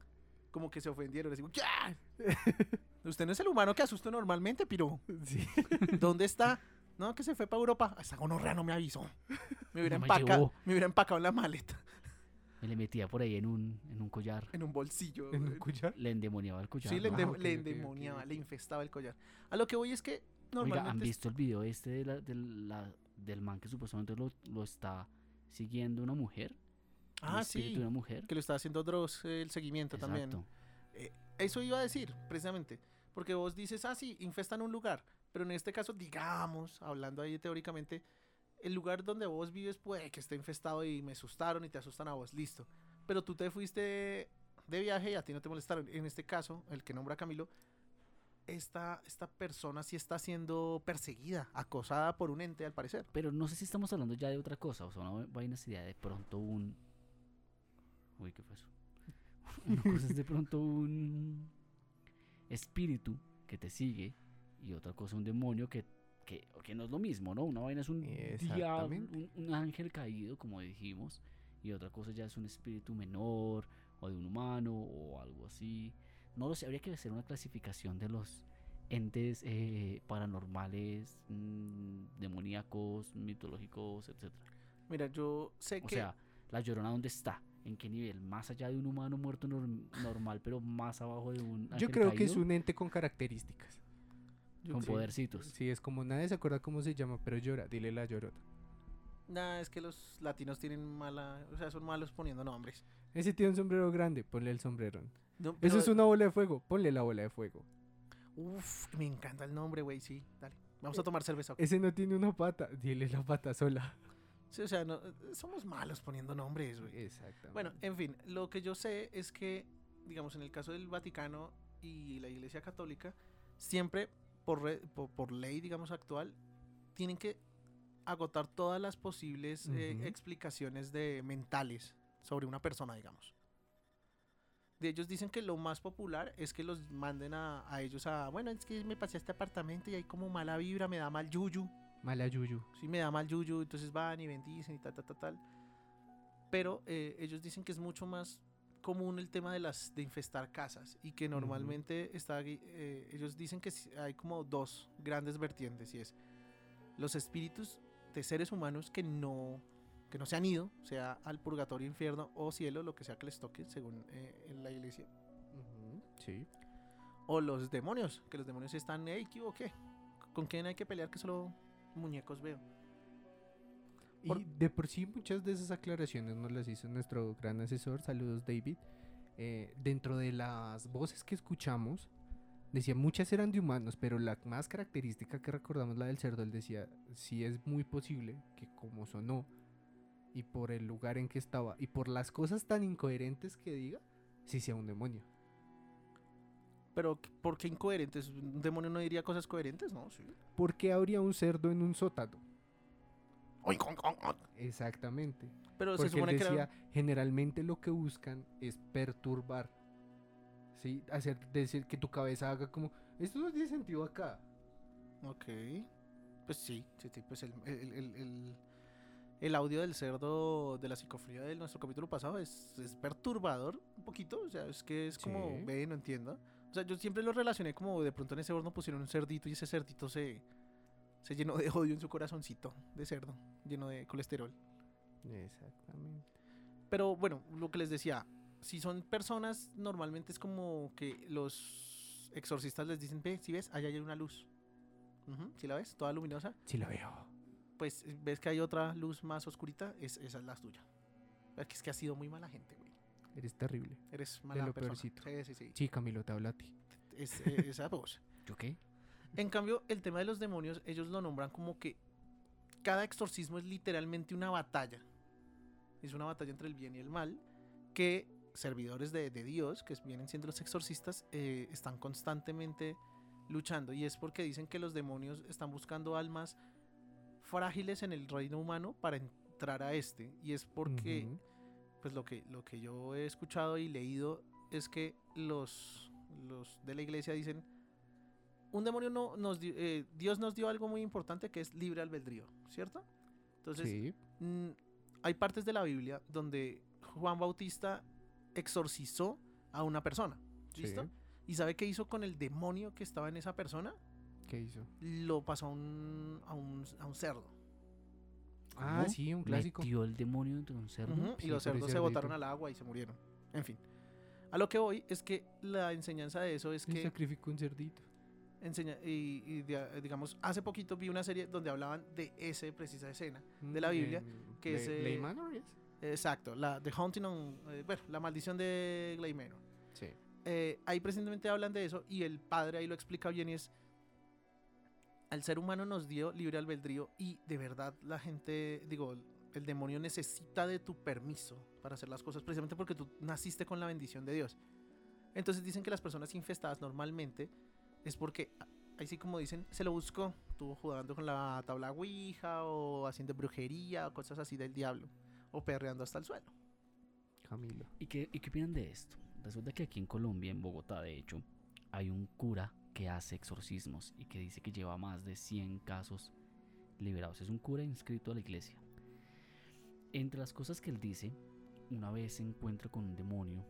Como que se ofendieron. Así, ¿qué? Usted no es el humano que asusta normalmente, piro. Sí. ¿Dónde está? No, que se fue para Europa. Esa gonorrea no me avisó. Me hubiera, No me me hubiera empacado en la maleta, le metía por ahí en un, en un collar. en un bolsillo. ¿En un collar? Le endemoniaba el collar. Sí, le. Ah, endem- ok, le endemoniaba, ok. le infestaba el collar. A lo que voy es que Oiga, normalmente... ¿han visto el video este de la- de la- del man que supuestamente lo, lo está siguiendo una mujer? Ah, sí. de una mujer. Que lo está haciendo Dross eh, el seguimiento también. Exacto. Eso iba a decir, precisamente. Porque vos dices, ah, sí, infestan un lugar. Pero en este caso, digamos, hablando ahí teóricamente, el lugar donde vos vives puede que esté infestado y me asustaron y te asustan a vos, listo. Pero tú te fuiste de viaje y a ti no te molestaron. En este caso, el que nombra Camilo, esta, esta persona sí está siendo perseguida, acosada por un ente, al parecer. Pero no sé si estamos hablando ya de otra cosa. O sea, una vaina sería de pronto un. Uy, ¿qué fue eso? Una cosa es de pronto un espíritu que te sigue y otra cosa un demonio que, que, que no es lo mismo, ¿no? Una vaina es un diablo, un, un ángel caído, como dijimos, y otra cosa ya es un espíritu menor o de un humano o algo así. No lo sé, habría que hacer una clasificación de los entes eh, paranormales, mm, demoníacos, mitológicos, etcétera. Mira, yo sé O que... sea, la llorona dónde está, en qué nivel, más allá de un humano muerto norm- normal, pero más abajo de un Yo creo que es un ente con características. Con sí. podercitos. Sí, es como nadie se acuerda cómo se llama, pero llora, dile la llorona. Nah, es que los latinos tienen mala... O sea, son malos poniendo nombres. Ese tiene un sombrero grande, ponle el sombrerón. No, Eso es una bola de fuego, ponle la bola de fuego. Uf, me encanta el nombre, güey, sí, dale. Vamos a tomar cerveza. Ese no tiene una pata, dile la pata sola. Sí, o sea, no, eh, somos malos poniendo nombres, güey. Exactamente. Bueno, en fin, lo que yo sé es que, digamos, en el caso del Vaticano y la Iglesia Católica, siempre, por, re- por, por ley, digamos, actual, tienen que agotar todas las posibles eh, explicaciones de mentales sobre una persona, digamos. De ellos dicen que lo más popular es que los manden a, a ellos a, bueno, es que me pasé a este apartamento y hay como mala vibra, me da mal yuyu. Mala yuyu. Sí, me da mal yuyu, entonces van y bendicen y tal, tal, tal, tal. Pero eh, ellos dicen que es mucho más común el tema de las de infestar casas y que normalmente está eh, ellos dicen que hay como dos grandes vertientes y es los espíritus de seres humanos que no que no se han ido, sea al purgatorio, infierno o cielo, lo que sea que les toque, según eh, en la iglesia, Sí. o los demonios, que los demonios están, hey, ¿qué hubo, qué? ¿Con quién hay que pelear que solo muñecos veo? Por- Y de por sí muchas de esas aclaraciones nos las hizo nuestro gran asesor, saludos David, eh, dentro de las voces que escuchamos, decía, muchas eran de humanos, pero la más característica que recordamos, la del cerdo, él decía, sí es muy posible que como sonó, y por el lugar en que estaba, y por las cosas tan incoherentes que diga, sí sea un demonio. Pero, ¿por qué incoherentes? Un demonio no diría cosas coherentes, ¿no? Sí. ¿Por qué habría un cerdo en un sótano? Exactamente. Pero se Porque supone él que decía, era... generalmente lo que buscan es perturbar. ¿Sí? Hacer, decir que tu cabeza haga como, esto no tiene sentido acá. Ok. Pues sí, sí, sí, pues el, el, el- el- el audio del cerdo de la psicofonía de nuestro capítulo pasado es, es perturbador un poquito, o sea, es que es como, Sí. ve, no entiendo. O sea, yo siempre lo relacioné como de pronto en ese horno pusieron un cerdito y ese cerdito se, se llenó de odio en su corazoncito de cerdo, lleno de colesterol. Exactamente. Pero bueno, lo que les decía, si son personas, normalmente es como que los exorcistas les dicen, ve, si ves, allá hay una luz. ¿Sí la ves? Toda luminosa. Sí la veo. pues ves que hay otra luz más oscurita, es, esa es la tuya. Es que, es que has sido muy mala gente, güey. Eres terrible. Eres mala lo persona. peorcito. Sí, sí, sí. Sí, Camilo, te hablo a ti. Es, esa voz. ¿Yo qué? En cambio, el tema de los demonios, ellos lo nombran como que cada exorcismo es literalmente una batalla. Es una batalla entre el bien y el mal que servidores de, de Dios, que vienen siendo los exorcistas, eh, están constantemente luchando. Y es porque dicen que los demonios están buscando almas frágiles en el reino humano para entrar a este. Y es porque pues lo que, lo que yo he escuchado y leído es que los, los de la iglesia dicen, un demonio no nos di- eh, Dios nos dio algo muy importante que es libre albedrío, ¿cierto? Entonces, sí. mm, hay partes de la Biblia donde Juan Bautista exorcizó a una persona, ¿listo? Sí. ¿Y sabe qué hizo con el demonio que estaba en esa persona? ¿Qué hizo? Lo pasó a un, a un, a un cerdo. Ah, sí, un clásico. Metió el demonio dentro de un cerdo. Ujú, Sí, y los cerdos se botaron al agua y se murieron. En fin. A lo que voy es que la enseñanza de eso es Y que sacrificó un cerdito. Enseña y, y de- digamos hace poquito vi una serie donde hablaban de esa precisa escena. De la Mm, Biblia, en que Le- es, eh, Manor, ¿es? Exacto, la The Haunting on, eh, bueno, la maldición de Glaymero. Sí. Eh, ahí precisamente hablan de eso y el padre ahí lo explica bien y es al ser humano nos dio libre albedrío y de verdad la gente, digo, el demonio necesita de tu permiso para hacer las cosas precisamente porque tú naciste con la bendición de Dios. Entonces dicen que las personas infestadas normalmente es porque, ahí sí como dicen, se lo buscó, estuvo jugando con la tabla Ouija o haciendo brujería o cosas así del diablo o perreando hasta el suelo. Camilo. ¿Y qué, ¿Y qué opinan de esto? Resulta que aquí en Colombia, en Bogotá de hecho, hay un cura que hace exorcismos y que dice que lleva más de 100 casos liberados. Es un cura inscrito a la iglesia. Entre las cosas que él dice, una vez se encuentra con un demonio,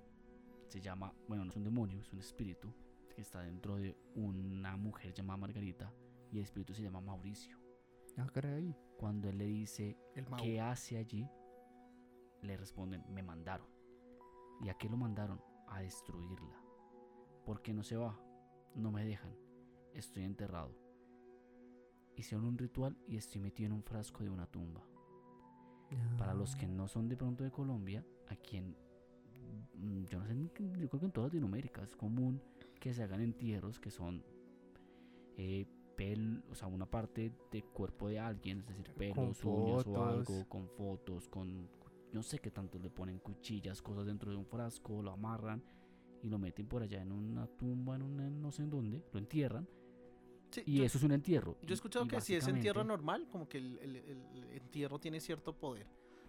se llama, bueno, no es un demonio, es un espíritu que está dentro de una mujer llamada Margarita y el espíritu se llama Mauricio. Ah, caray. Cuando él le dice, El. ¿qué hace allí? Le responden, me mandaron. ¿Y a qué lo mandaron? A destruirla. ¿Por qué no se va? No me dejan. Estoy enterrado. Hicieron un ritual y estoy metido en un frasco de una tumba. Para los Ah. que no son de pronto de Colombia, aquí en... mm, Yo no sé, yo creo que en toda Latinoamérica es común que se hagan entierros que son... eh, pel, o sea, una parte del cuerpo de alguien, es decir, pelos, uñas o algo, con fotos, con no sé qué tanto le ponen cuchillas, cosas dentro de un frasco, lo amarran y lo meten por allá en una tumba, en una no sé en dónde, lo entierran Sí, y yo- eso es un entierro. Yo he escuchado y que si es entierro normal, como que el, el- el entierro tiene cierto poder.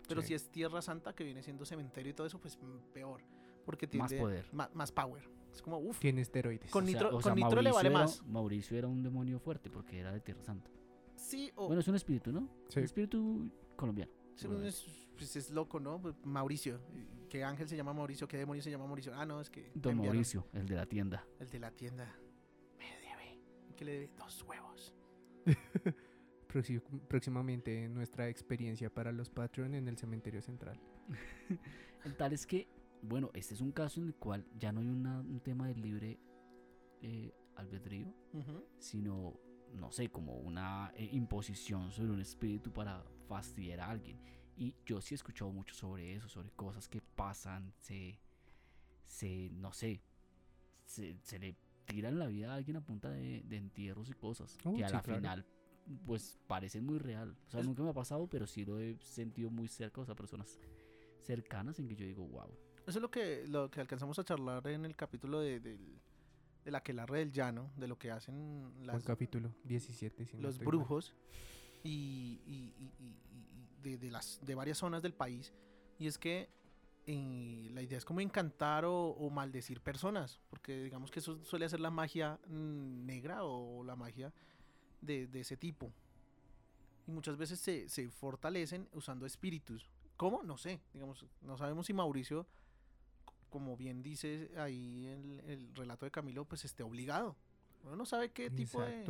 Pero Sí. si es tierra santa, que viene siendo cementerio y todo eso, pues mm, peor. Porque Más tiene poder. ma- más power. Es como, uff. Tiene esteroides. Con O sea- nitro, o sea, con nitro le vale más. era- Mauricio era un demonio fuerte porque era de Tierra Santa. Sí, o Bueno, es un espíritu, ¿no? Sí. Un espíritu colombiano. sí, es, pues es loco, ¿no? Mauricio. ¿Qué ángel se llama Mauricio? ¿Qué demonio se llama Mauricio? Ah, no, es que. Don enviaron Mauricio, el de la tienda. El de la tienda. Me debe. Que le debe dos huevos. Próximamente nuestra experiencia para los Patreon en el cementerio central. El tal es que, bueno, este es un caso en el cual ya no hay una- un tema de libre eh, albedrío, sino, no sé, como una eh, imposición sobre un espíritu para fastidiar a alguien. Y yo sí he escuchado mucho sobre eso, sobre cosas que pasan, se, se, no sé, se, se le tiran la vida a alguien a punta de, de entierros y cosas. Uh, que a sí, la claro. final, pues parecen muy real. O sea, Es- nunca me ha pasado, pero sí lo he sentido muy cerca, o sea, personas cercanas en que yo digo, wow. Eso es lo que, lo que alcanzamos a charlar en el capítulo de, del, de la aquelarre del llano, de lo que hacen las, capítulo 17. si no los brujos y, y- y- y- de, de las, de varias zonas del país. Y es que eh, la idea es como encantar o, o maldecir personas, porque digamos que eso suele ser la magia mm, negra o la magia de, de ese tipo. Y muchas veces se, se fortalecen usando espíritus. ¿Cómo? No sé. Digamos, no sabemos si Mauricio, como bien dice ahí el, el relato de Camilo, pues esté obligado. Uno no sabe qué tipo de,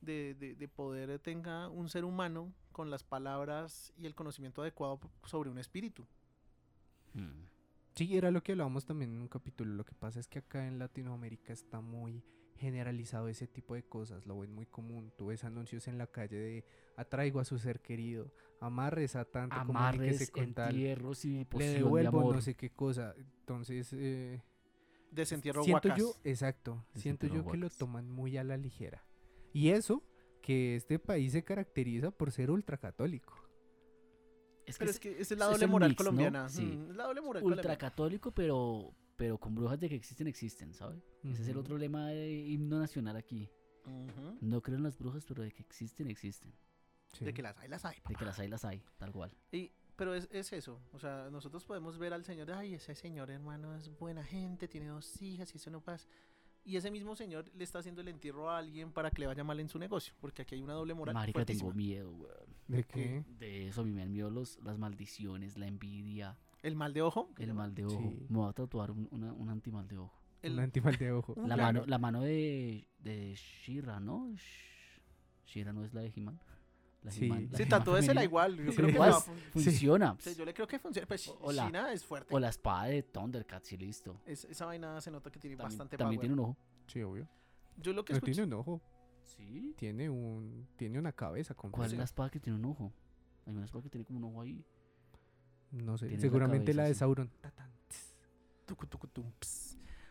de, de- de poder tenga un ser humano con las palabras y el conocimiento adecuado sobre un espíritu. Hmm. Sí, era lo que hablábamos también en un capítulo. Lo que pasa es que acá en Latinoamérica está muy generalizado ese tipo de cosas. Lo ven muy común. Tú ves anuncios en la calle de atraigo a su ser querido, amarres a tanto, Amarres, con tal, entierros y le de devuelvo amor. no sé qué cosa. Entonces, eh, Desentierro siento huacas. yo, exacto, siento yo que lo toman muy a la ligera. Y eso, que este país se caracteriza por ser ultracatólico. Es que Pero es es que es la doble moral mix, ¿no? colombiana. Sí. Mm, es la doble moral colombiana. ultracatólico, pero, pero con brujas de que existen, existen, ¿sabes? Ese es el otro lema de himno nacional aquí. Ujú. No creo en las brujas, pero de que existen, existen. Sí. De que las hay, las hay. De papá. que las hay, las hay, tal cual. Y, pero es, es eso, o sea, nosotros podemos ver al señor, ay, ese señor hermano es buena gente, tiene dos hijas y eso no pasa. Y ese mismo señor le está haciendo el entierro a alguien para que le vaya mal en su negocio, porque aquí hay una doble moral. Marica, tengo fuertísima. miedo, weón. ¿De qué? De eso a mí me dan miedo los, las maldiciones, la envidia, El mal de ojo. el mal de ojo. Sí. Me voy a tatuar un, una- un antimal de ojo. El- Un antimal de ojo. La claro. mano, la mano de, de Shira, ¿no? Sh- Shira no es la de He-Man. La Sí. He-Man- la Sí, femenina. igual. Yo Sí. creo que Funciona. sí, yo le creo que funciona. Pues O la- China es fuerte. O la espada de Thundercats y listo. Es- esa vaina se nota que tiene También, bastante también power. tiene un ojo. Sí, obvio. Yo lo que escuché. tiene un ojo, Sí. tiene un tiene una cabeza con ¿Cuál es la espada que tiene un ojo? Hay una espada que tiene como un ojo ahí. No sé, la seguramente la, cabeza de así. Sauron.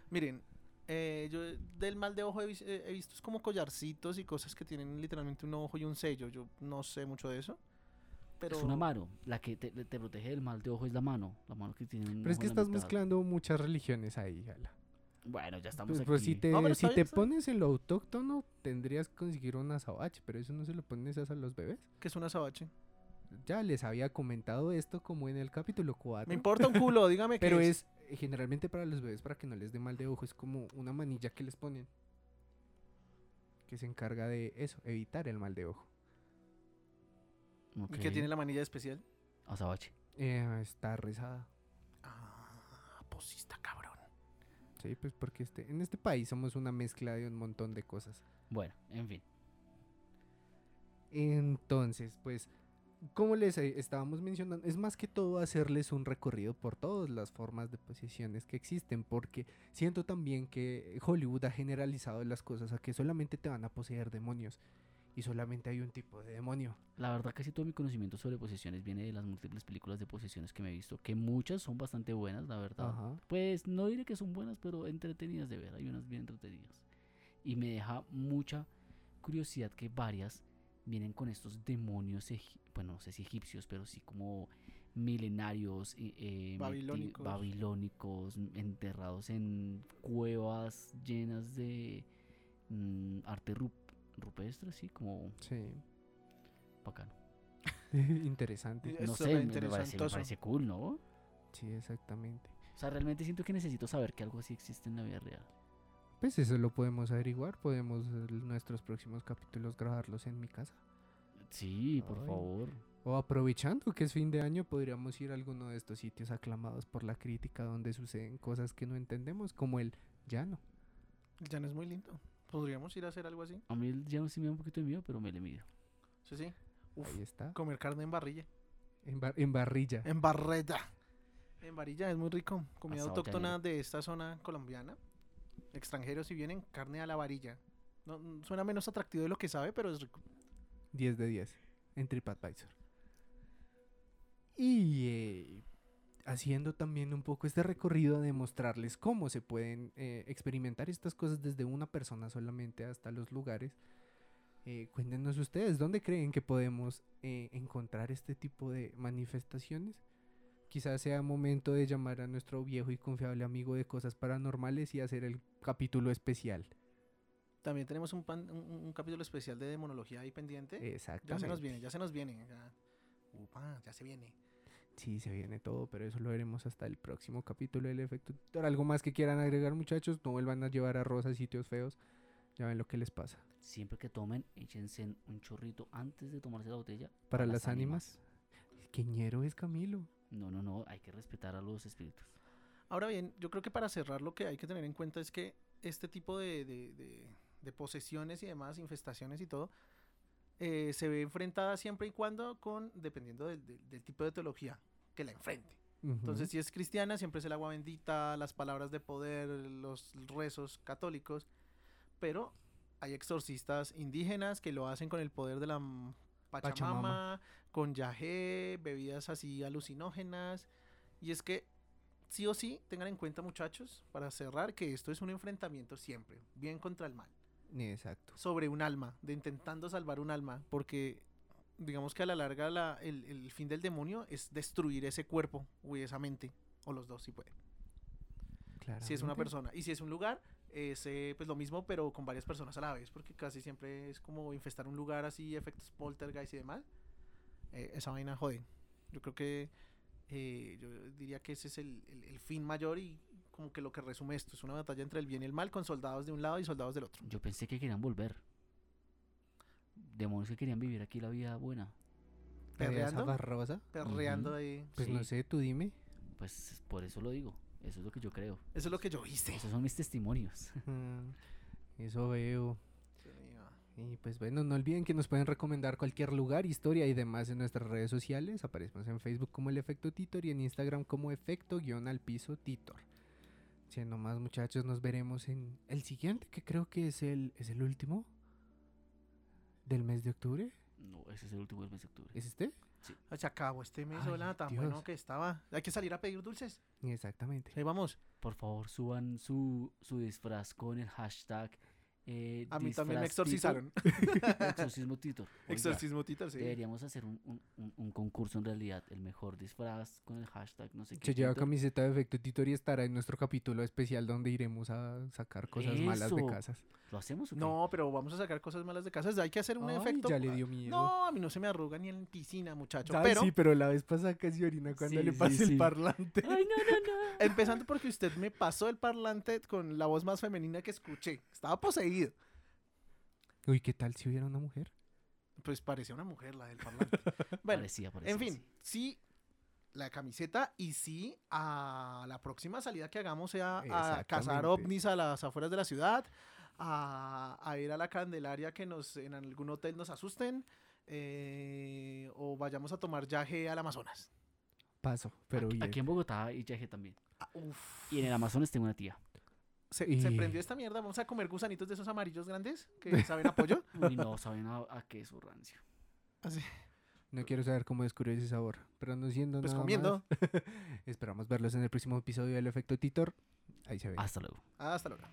Miren, eh, yo del mal de ojo he, eh, he visto es como collarcitos y cosas que tienen literalmente un ojo y un sello. Yo no sé mucho de eso. Pero Es una mano. La que te, te protege del mal de ojo es la mano. La mano que tiene un Pero es que la estás mezclando muchas religiones ahí, Gala. Bueno, ya estamos Pues, aquí. pues si te, No, pero si te pones en lo autóctono, tendrías que conseguir un azabache, pero eso no se lo pones a los bebés. que es una sabache. Ya les había comentado esto como en el capítulo 4. Me importa un culo, dígame Pero qué es eh, generalmente para los bebés, para que no les dé mal de ojo, es como una manilla que les ponen. Que se encarga de eso, evitar el mal de ojo. ¿Y qué tiene la manilla especial? Azabache. Eh, está rezada. Ah, pues sí está cabrón. Sí, pues porque este, en este país somos una mezcla de un montón de cosas. Bueno, en fin. Entonces, pues, como les eh, estábamos mencionando, es más que todo hacerles un recorrido por todas las formas de posesiones que existen, porque siento también que Hollywood ha generalizado las cosas a que solamente te van a poseer demonios y solamente hay un tipo de demonio. La verdad, casi todo mi conocimiento sobre posesiones viene de las múltiples películas de posesiones que me he visto, que muchas son bastante buenas, la verdad. Ajá. Pues no diré que son buenas, pero entretenidas de ver. Hay unas bien entretenidas. Y me deja mucha curiosidad que varias vienen con estos demonios, bueno, no sé si egipcios, pero sí como milenarios, eh, eh, Babilónicos. enterrados en cuevas llenas de mm, arte rup- rupestre, así como Sí. bacano. Interesante. Es No sé, me- me parece, me interesantoso. parece cool, ¿no? Sí, exactamente. O sea, realmente siento que necesito saber que algo así existe en la vida real. Pues eso lo podemos averiguar. Podemos eh, nuestros próximos capítulos grabarlos en mi casa. Sí, por Ay. favor. O aprovechando que es fin de año, podríamos ir a alguno de estos sitios aclamados por la crítica donde suceden cosas que no entendemos, como el llano. Ya no es muy lindo. Podríamos ir a hacer algo así. A mí el llano sí me da un poquito de miedo, pero me le mido. Sí, sí. Uf, Ahí está. comer carne en barrilla. En, bar- en barrilla. En barreta. En varilla es muy rico. Comida Asado autóctona de esta zona colombiana. Extranjeros si vienen, carne a la varilla. No, mm, suena menos atractivo de lo que sabe, pero es rico. 10 de 10 en TripAdvisor. Y eh, haciendo también un poco este recorrido de mostrarles cómo se pueden eh, experimentar estas cosas desde una persona solamente hasta los lugares. Eh, cuéntenos ustedes, ¿dónde creen que podemos eh, encontrar este tipo de manifestaciones? Quizás sea momento de llamar a nuestro viejo y confiable amigo de cosas paranormales y hacer el capítulo especial. También tenemos un, pan- un, un capítulo especial de demonología ahí pendiente. Ya Exactamente. se nos viene, ya se nos viene. Ya, Upa, ya se viene. Sí, se viene todo, pero eso lo veremos hasta el próximo capítulo del efecto tutor. ¿Algo más que quieran agregar, muchachos? No vuelvan a llevar a Rosa a sitios feos. Ya ven lo que les pasa. Siempre que tomen, échense un chorrito antes de tomarse la botella. Para las ánimas. Qué ñero es Camilo. No, no, no, hay que respetar a los espíritus. Ahora bien, yo creo que para cerrar lo que hay que tener en cuenta es que este tipo de, de- de- de posesiones y demás, infestaciones y todo, eh, se ve enfrentada siempre y cuando con, dependiendo del, del- del tipo de teología que la enfrente. Entonces, si es cristiana, siempre es el agua bendita, las palabras de poder, los rezos católicos, pero hay exorcistas indígenas que lo hacen con el poder de la Pachamama, Pachamama. Con yagé, bebidas así alucinógenas. Y es que, sí o sí, tengan en cuenta, muchachos, para cerrar, que esto es un enfrentamiento siempre, bien contra el mal Exacto. sobre un alma, de intentando salvar un alma, porque digamos que a la larga la- el, el fin del demonio es destruir ese cuerpo o esa mente, o los dos si puede. Si es una persona. Y si es un lugar, es eh, pues lo mismo, pero con varias personas a la vez, porque casi siempre es como infestar un lugar así, efectos poltergeist y demás. Eh, esa vaina jode. Yo creo que eh, yo diría que ese es el, el- el fin mayor y como que lo que resume esto. Es una batalla entre el bien y el mal con soldados de un lado y soldados del otro. Yo pensé que querían volver. Demonios que querían vivir aquí la vida buena. ¿La de esa perreando. barrosa? Perreando Ujú. ahí. Pues no Sí. sé, tú dime. Pues por eso lo digo. Eso es lo que yo creo. Eso es lo que yo hice. Esos son mis testimonios. Mm, Eso veo. Y pues bueno, no olviden que nos pueden recomendar cualquier lugar, historia y demás en nuestras redes sociales. Aparecemos en Facebook como el efecto Titor y en Instagram como efecto guion al piso Titor. Siendo más muchachos, nos veremos en el siguiente, que creo que es el, es el último del mes de octubre. No, ese es el último del mes de octubre. ¿Es este? Ah, Se acabó este mes, Ay, hola, tan Dios. bueno que estaba. Hay que salir a pedir dulces. Exactamente. Ahí vamos. Por favor, suban su, su disfraz con el hashtag. Eh, A mí también me exorcizaron. Titor, Exorcismo Titor. Oiga, Exorcismo Tito, sí. Deberíamos hacer un, un- un- concurso en realidad. El mejor disfraz con el hashtag no sé qué. Se lleva Titor. camiseta de efecto Titor y estará en nuestro capítulo especial donde iremos a sacar cosas malas de casas. ¿Lo hacemos o qué? No, pero vamos a sacar cosas malas de casas. Hay que hacer un Ay, efecto. ya le dio miedo. No, a mí no se me arruga ni en piscina, muchacho. Ay, pero sí, pero la vez pasada casi orina cuando Sí, le sí, pasé sí. el parlante. Ay, no, no, no. empezando porque usted me pasó el parlante con la voz más femenina que escuché. Estaba Uy, ¿qué tal si hubiera una mujer? Pues parecía una mujer la del parlante. Bueno, parecía, parecía. en fin, sí. sí la camiseta y sí a la próxima salida que hagamos sea a cazar ovnis a las afueras de la ciudad, a, a ir a la Candelaria que nos en algún hotel nos asusten eh, o vayamos a tomar yaje al Amazonas. Paso, pero aquí, bien. aquí en Bogotá hay yaje también. Ah, uf. Y en el Amazonas tengo una tía. Se, Y- se prendió esta mierda, vamos a comer gusanitos de esos amarillos grandes que saben a pollo. Uy, no, saben a, a queso rancio. Así. No quiero saber cómo descubrió ese sabor, pero no siendo Pues nada comiendo. más, Esperamos verlos en el próximo episodio del efecto Titor. Ahí se ve. Hasta luego. Hasta luego.